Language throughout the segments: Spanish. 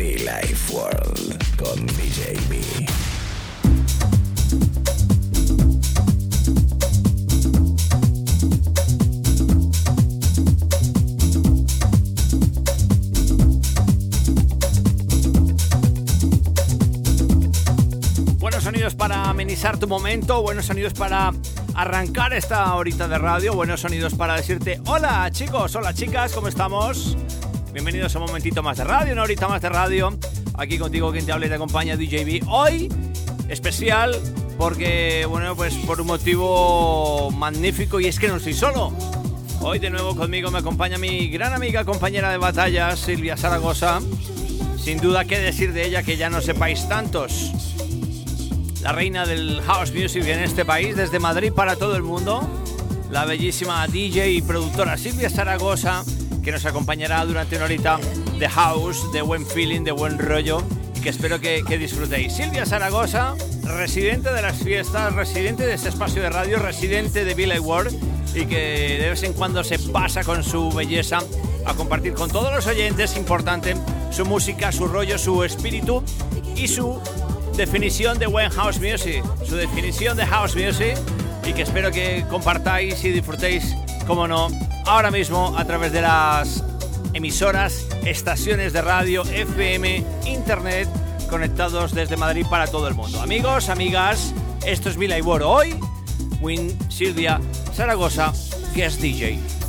Be Life World con DJ B. Buenos sonidos para amenizar tu momento, buenos sonidos para arrancar esta horita de radio, buenos sonidos para decirte hola chicos, hola chicas, ¿cómo estamos? Bienvenidos a un momentito más de radio, una horita más de radio. Aquí contigo quien te habla y te acompaña DJB. Hoy especial porque, bueno, pues por un motivo magnífico y es que no estoy solo. Hoy de nuevo conmigo me acompaña mi gran amiga, compañera de batalla, Silvia Zaragoza. Sin duda, qué decir de ella que ya no sepáis tantos la reina del house music en este país, desde Madrid para todo el mundo, la bellísima DJ y productora Silvia Zaragoza, que nos acompañará durante una horita de house, de buen feeling, de buen rollo, y que espero que, que disfrutéis. Silvia Zaragoza, residente de las fiestas, residente de este espacio de radio, residente de Villa World, y que de vez en cuando se pasa con su belleza a compartir con todos los oyentes, importante, su música, su rollo, su espíritu y su definición de buen house music, su definición de house music y que espero que compartáis y disfrutéis, como no, ahora mismo a través de las emisoras, estaciones de radio, FM, internet, conectados desde Madrid para todo el mundo. Amigos, amigas, esto es Vila Iboro. Hoy, Win Silvia Zaragoza, guest DJ.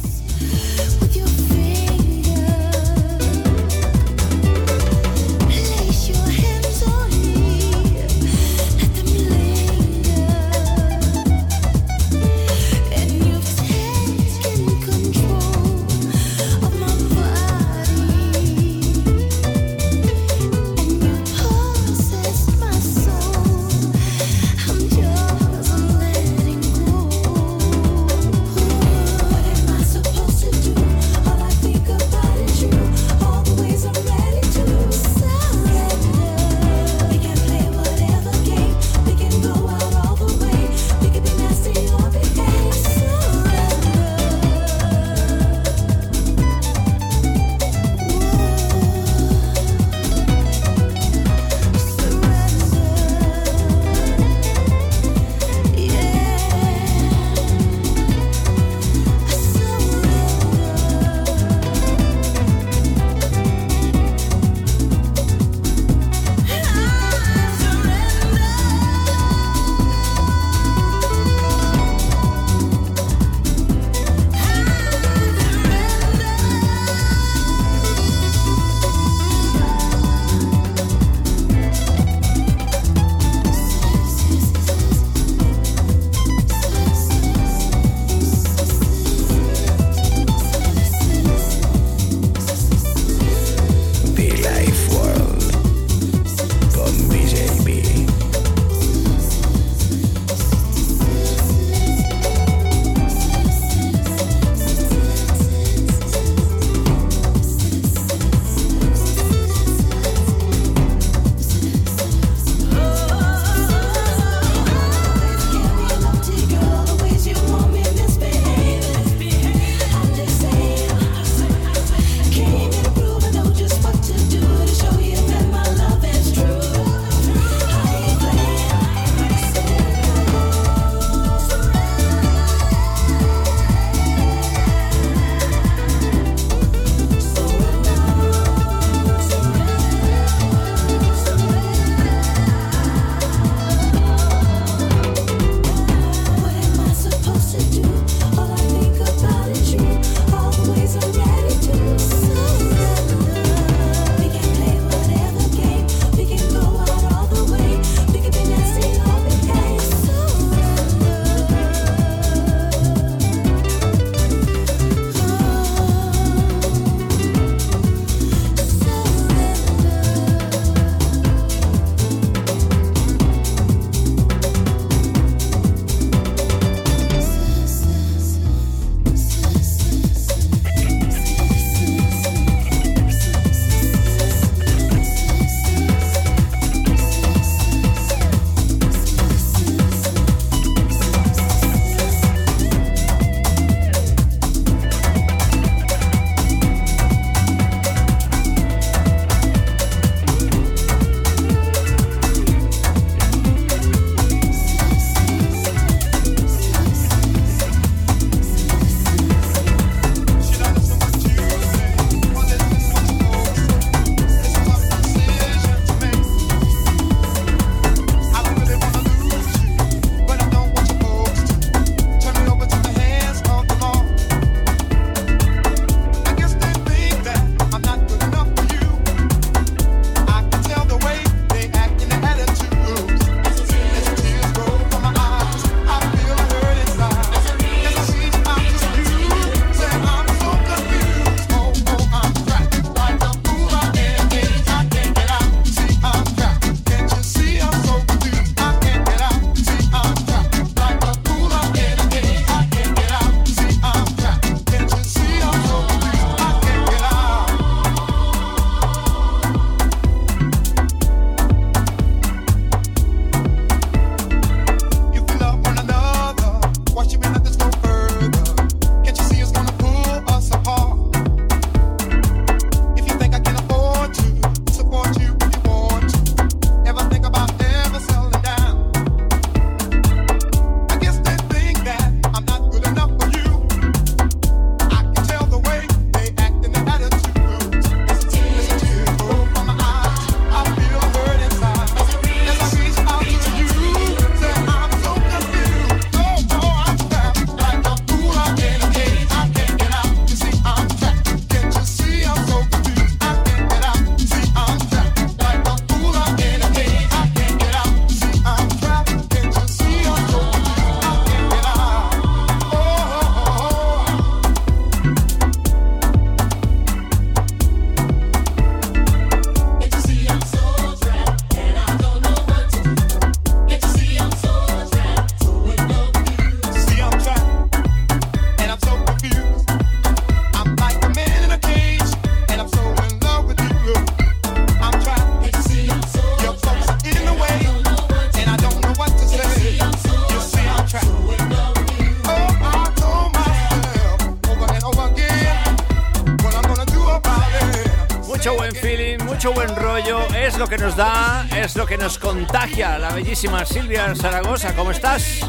La bellísima Silvia Zaragoza. ¿Cómo estás?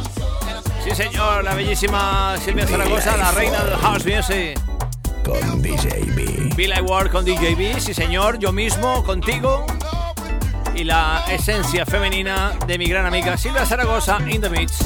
Sí, señor, la bellísima Silvia Zaragoza, la reina del house music. Con DJB. Bill I Ward con DJB, sí, señor, yo mismo, contigo. Y la esencia femenina de mi gran amiga Silvia Zaragoza in the mix.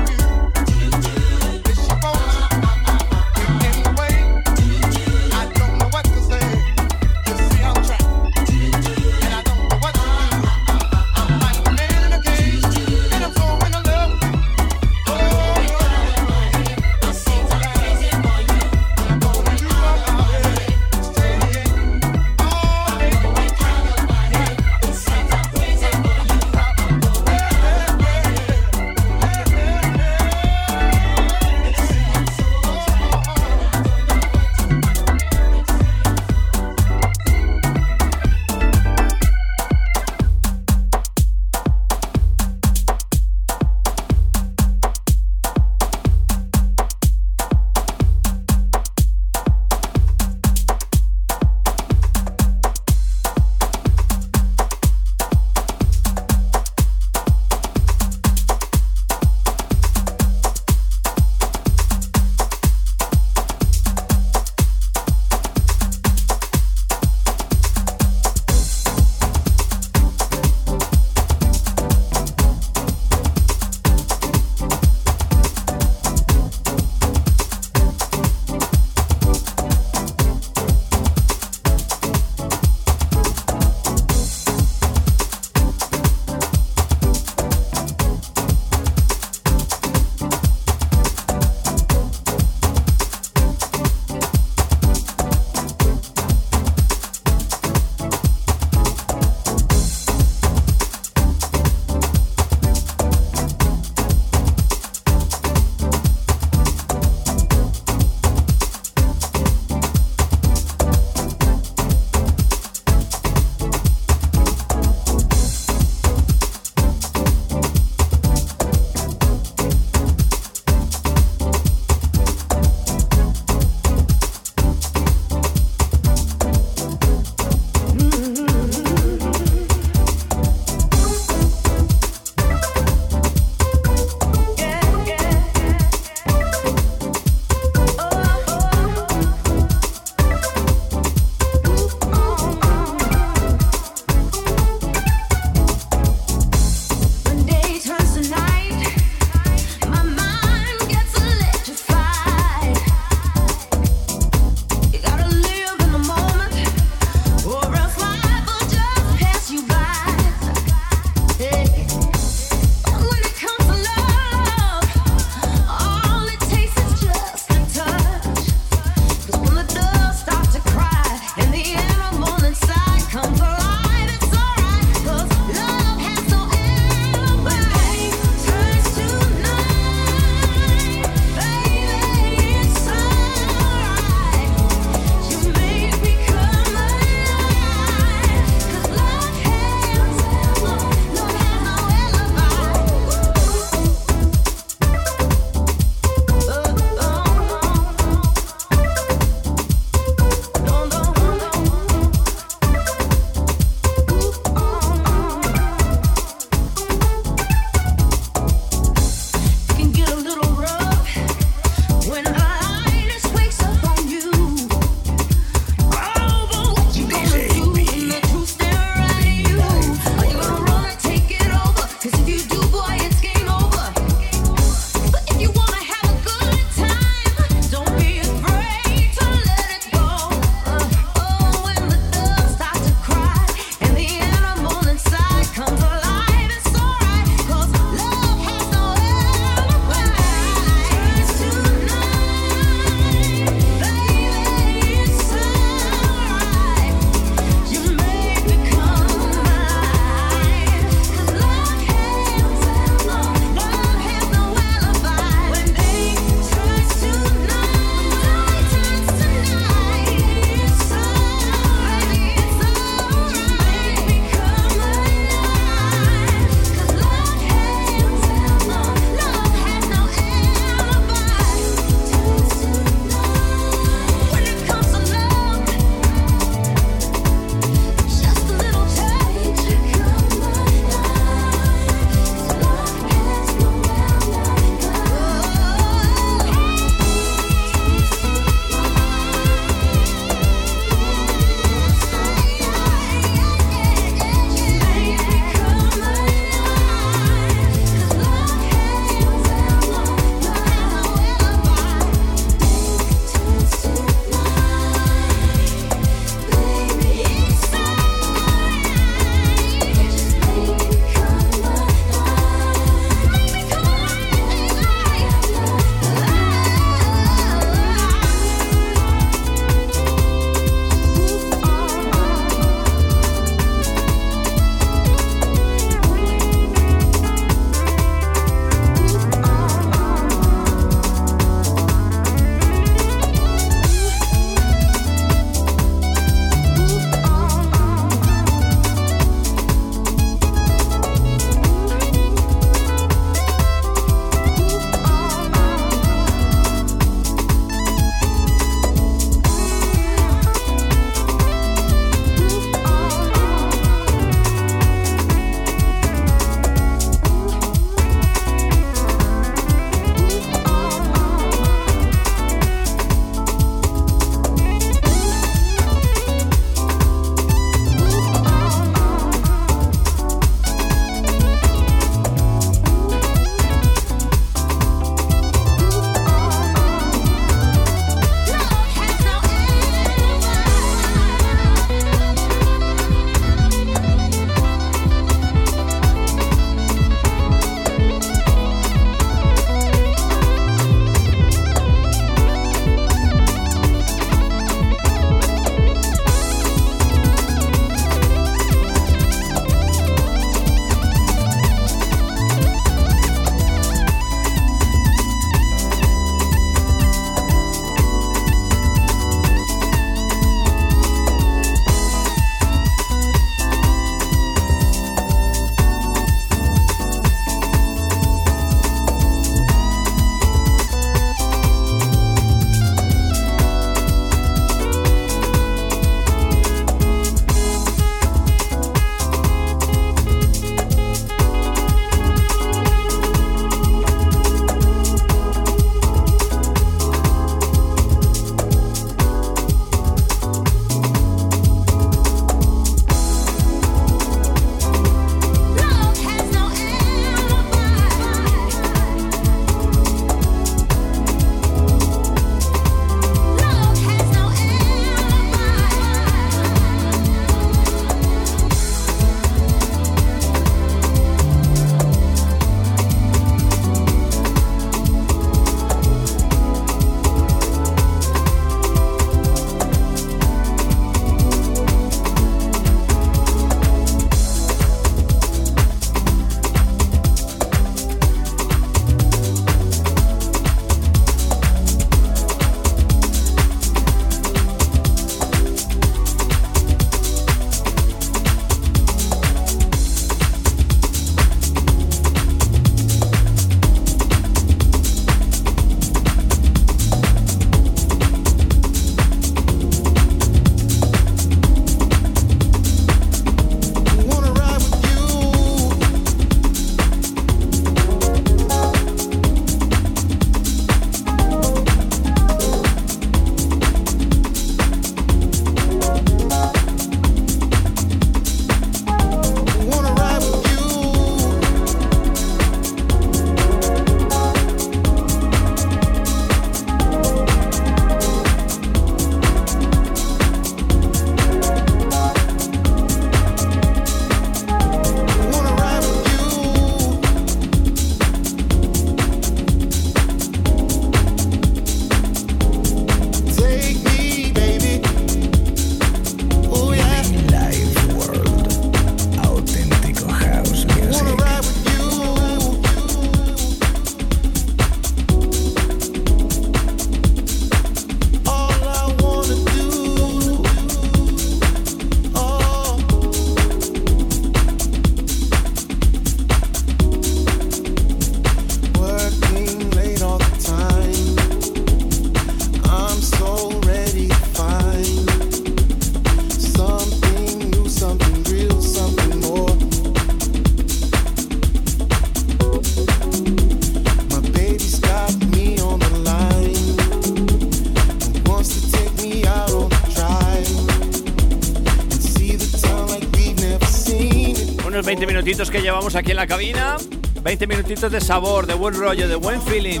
Minutitos que llevamos aquí en la cabina. 20 minutitos de sabor, de buen rollo, de buen feeling.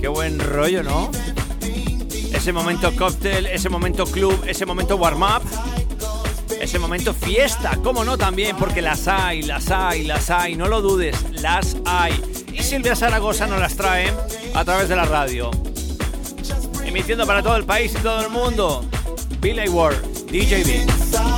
Qué buen rollo, ¿no? Ese momento cóctel, ese momento club, ese momento warm-up. Ese momento fiesta, cómo no también, porque las hay, las hay, las hay, no lo dudes, las hay. Y Silvia Zaragoza nos las trae a través de la radio. Emitiendo para todo el país y todo el mundo. Billy Ward, DJB.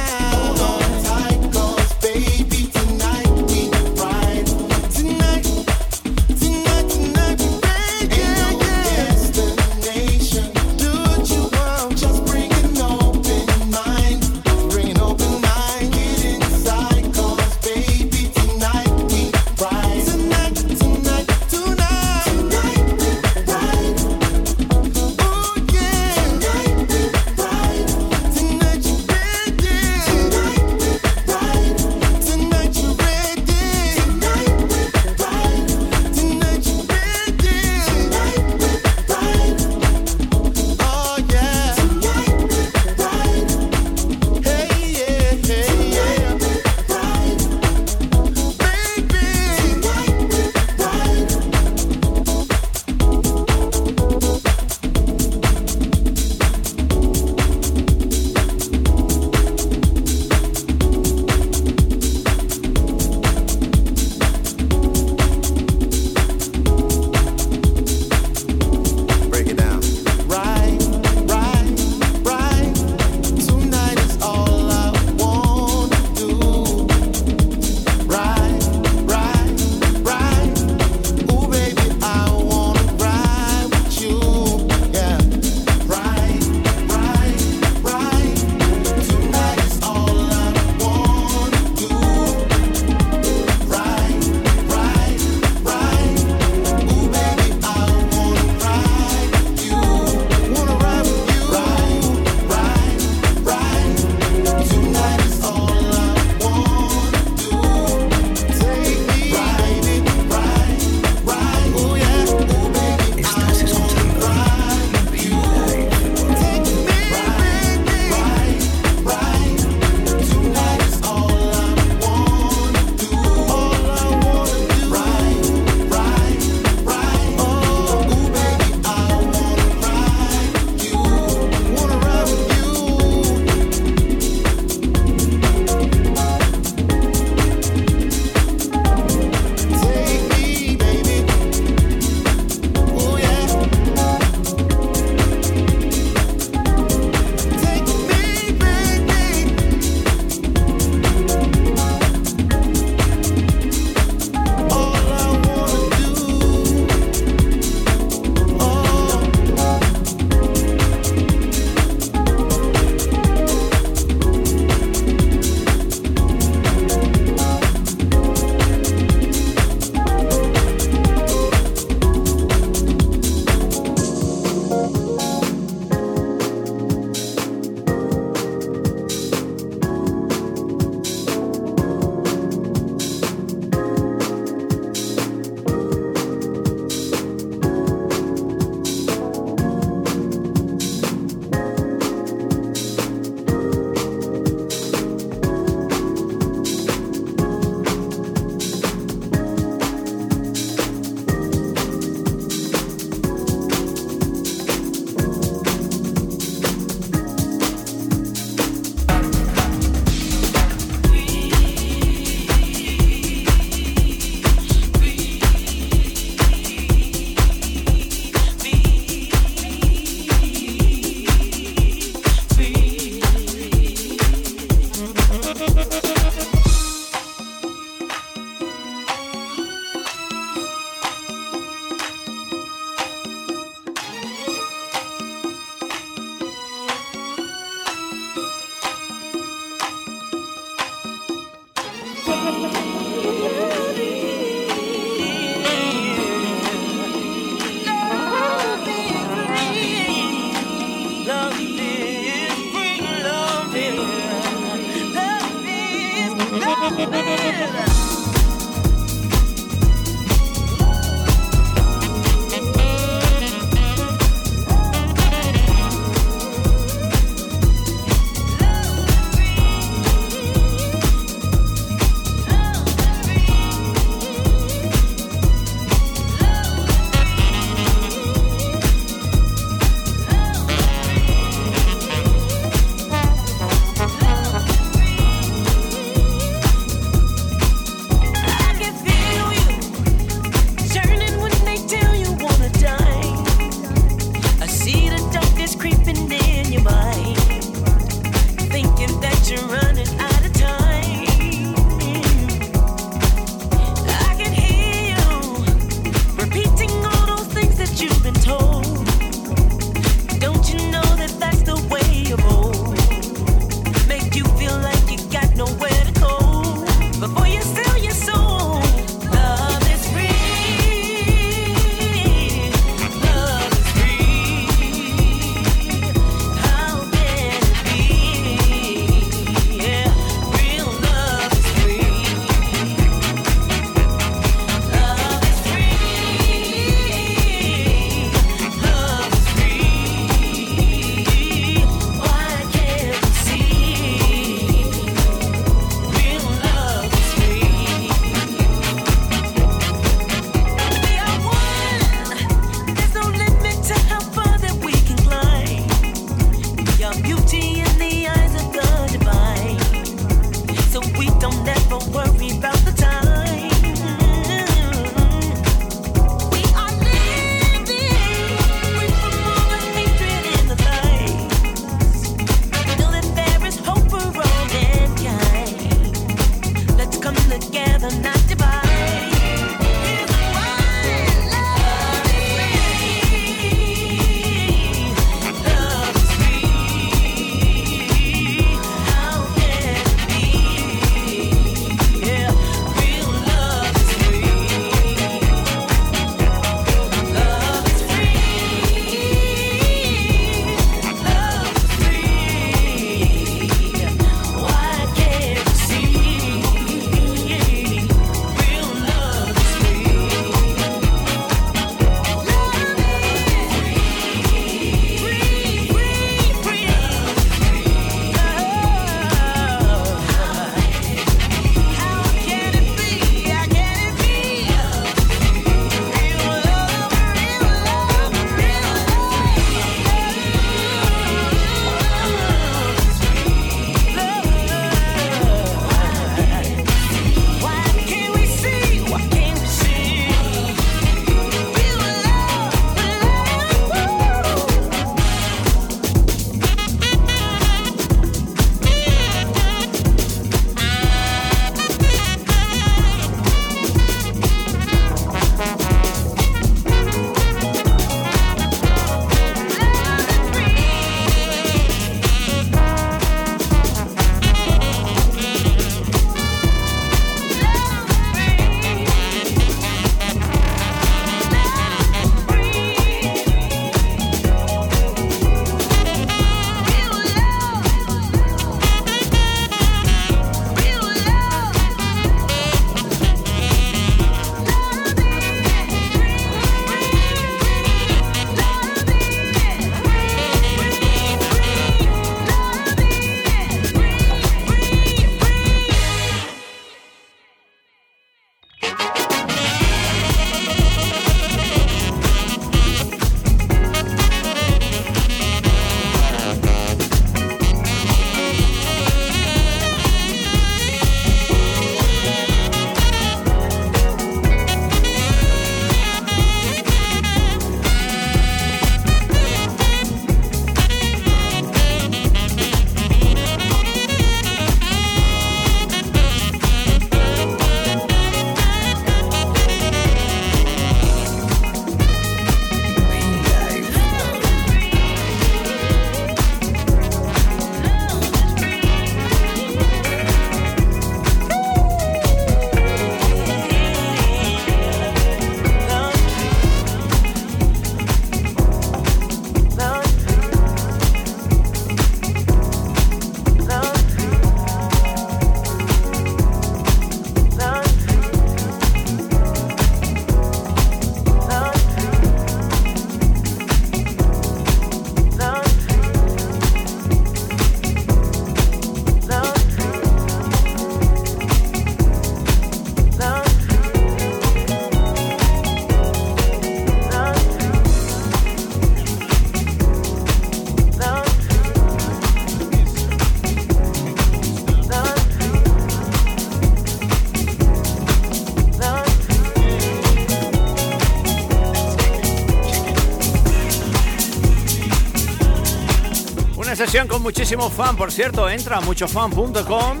Con muchísimo fan, por cierto, entra a muchofan.com.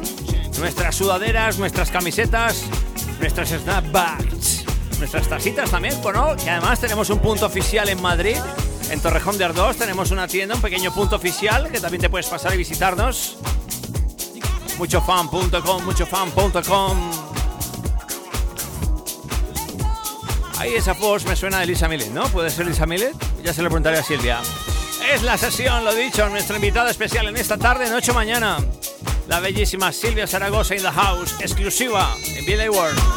Nuestras sudaderas, nuestras camisetas, nuestras snapbacks, nuestras tacitas también, ¿no? Que además tenemos un punto oficial en Madrid, en Torrejón de Ardós, tenemos una tienda, un pequeño punto oficial que también te puedes pasar y visitarnos. Muchofan.com, muchofan.com. Ahí esa voz me suena de Lisa Millet, ¿no? ¿Puede ser Lisa Millet? Ya se lo preguntaré a Silvia. Es la sesión, lo dicho, nuestra invitada especial en esta tarde, noche mañana. La bellísima Silvia Zaragoza in the house, exclusiva en Billy World.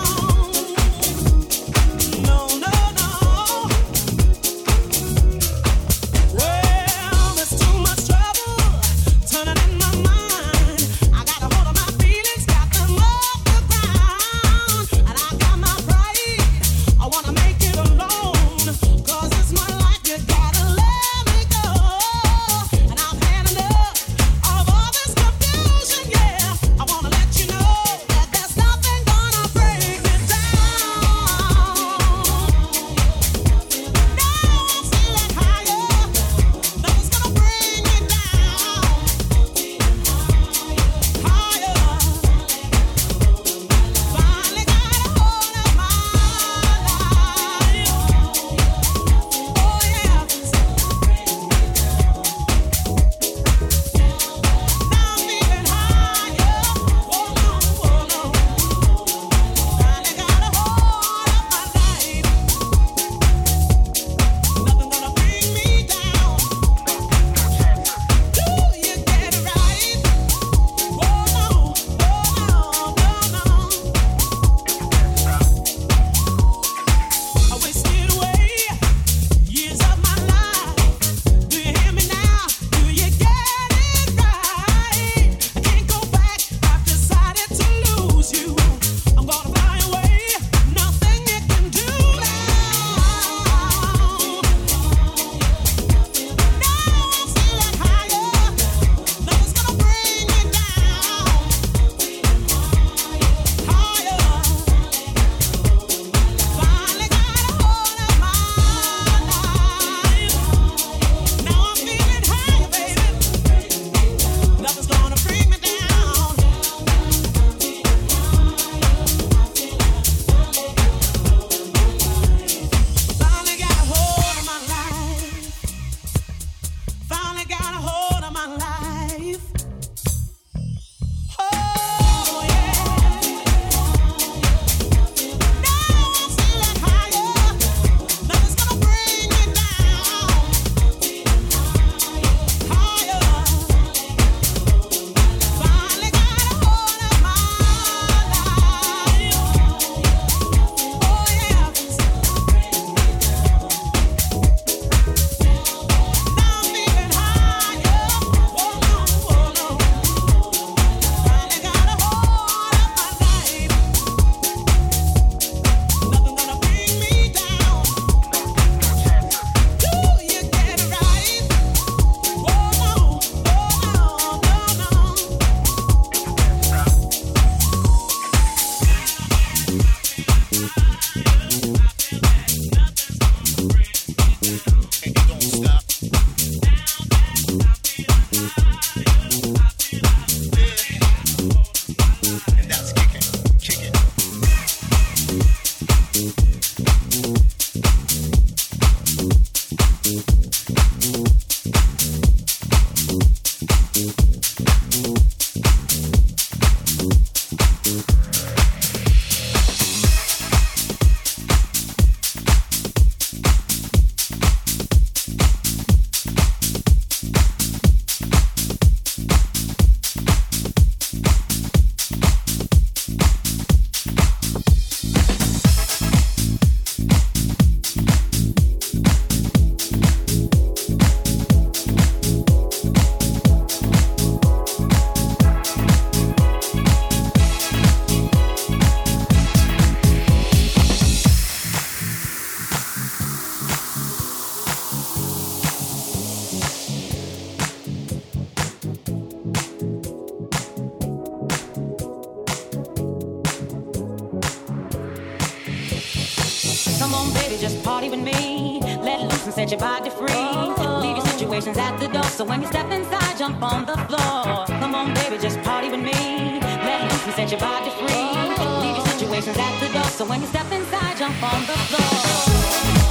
Just party with me. Let loose and set your body free. Oh. Leave your situations at the door. So when you step inside, jump on the floor. Come on, baby, just party with me. Let loose and set your body free. Leave your situations at the door. So when you step inside, jump on the floor.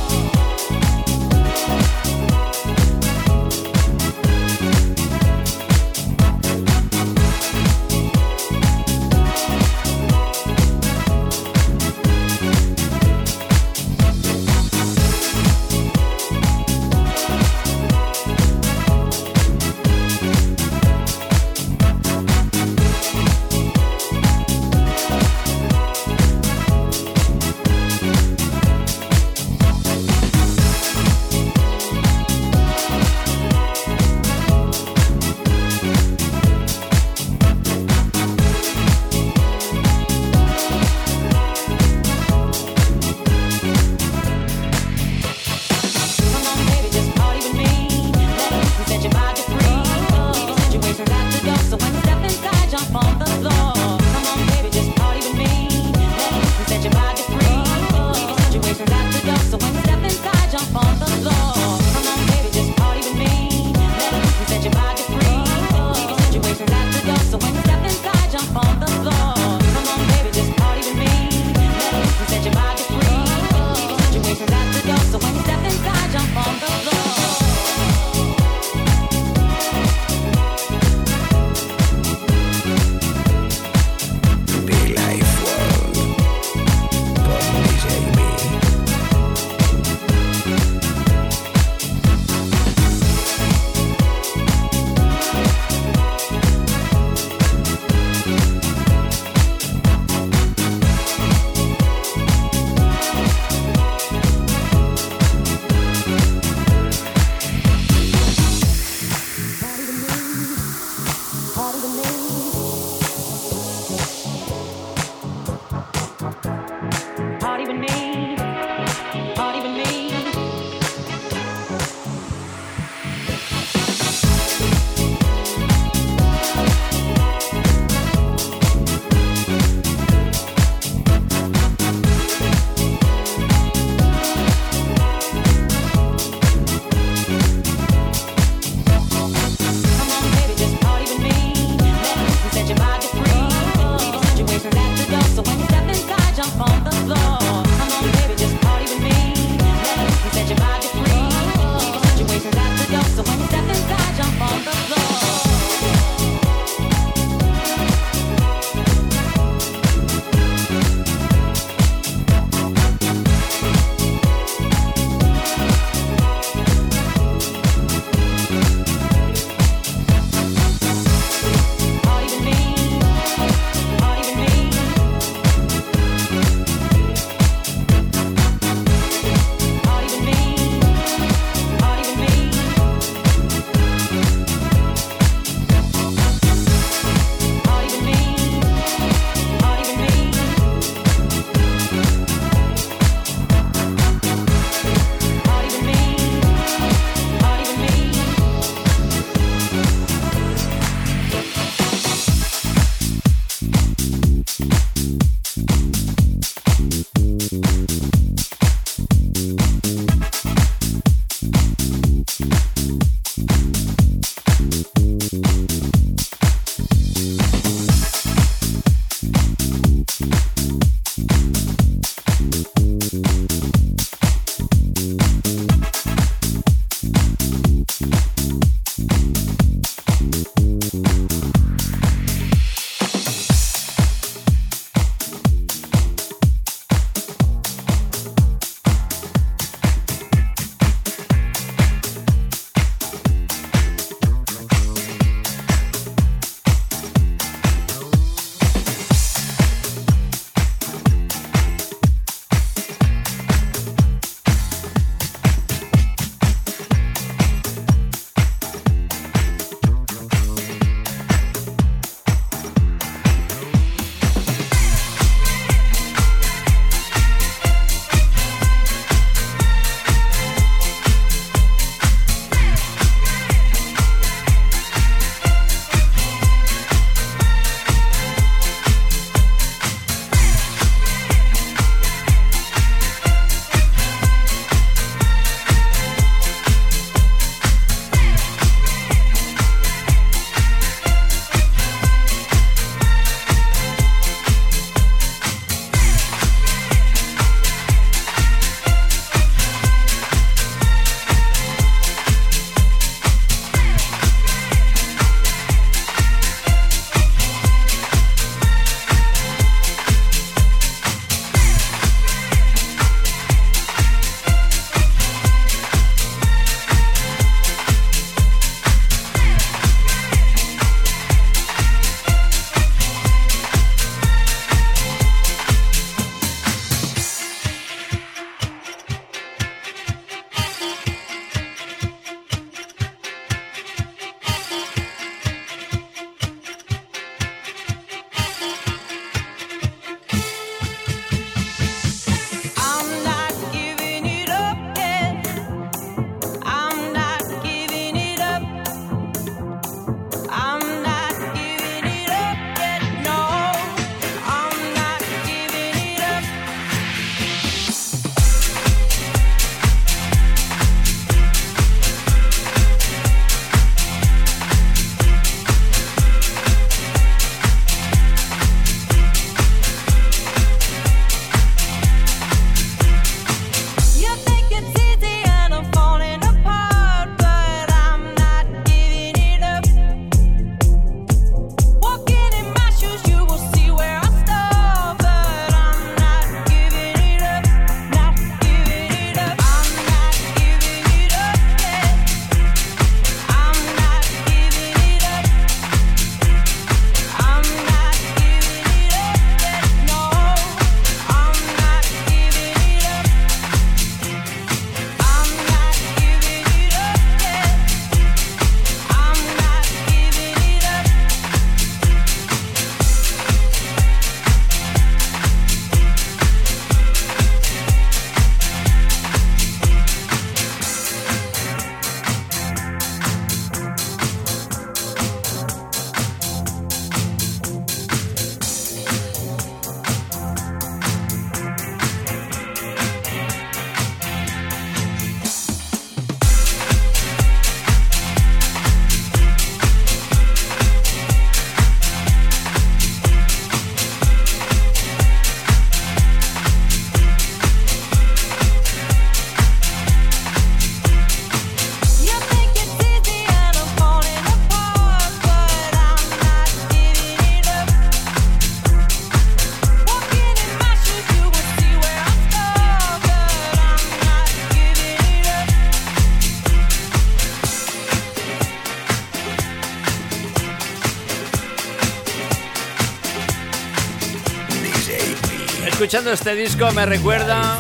este disco me recuerda.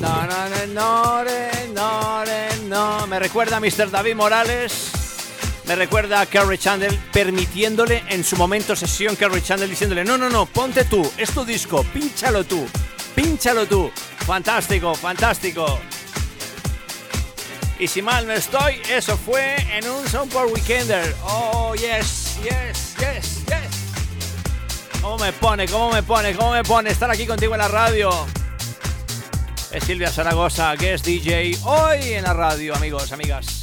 No, no, no, no, Me recuerda a Mr. David Morales. Me recuerda a Carrie Chandler permitiéndole en su momento sesión Carrie Chandler diciéndole: No, no, no, ponte tú, es tu disco, pínchalo tú, pínchalo tú. Fantástico, fantástico. Y si mal no estoy, eso fue en un Soundboard Weekender. Oh, yes. ¿Cómo me pone? ¿Cómo me pone? ¿Cómo me pone estar aquí contigo en la radio? Es Silvia Zaragoza, que es DJ hoy en la radio, amigos, amigas.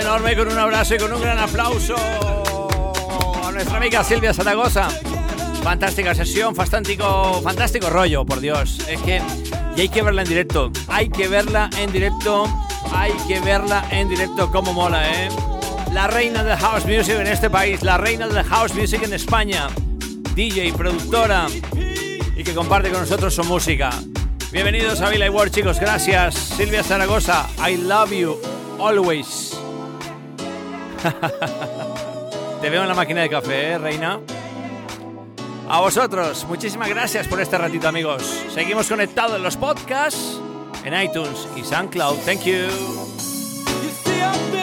Enorme, con un abrazo y con un gran aplauso a nuestra amiga Silvia Zaragoza. Fantástica sesión, fantástico, fantástico rollo, por Dios. Es que y hay que verla en directo. Hay que verla en directo. Hay que verla en directo. Como mola, ¿eh? La reina del house music en este país, la reina del house music en España. DJ, productora y que comparte con nosotros su música. Bienvenidos a Villa World, chicos. Gracias. Silvia Zaragoza, I love you always. Te veo en la máquina de café, ¿eh, reina? A vosotros, muchísimas gracias por este ratito, amigos. Seguimos conectados en los podcasts, en iTunes y SoundCloud. Thank you.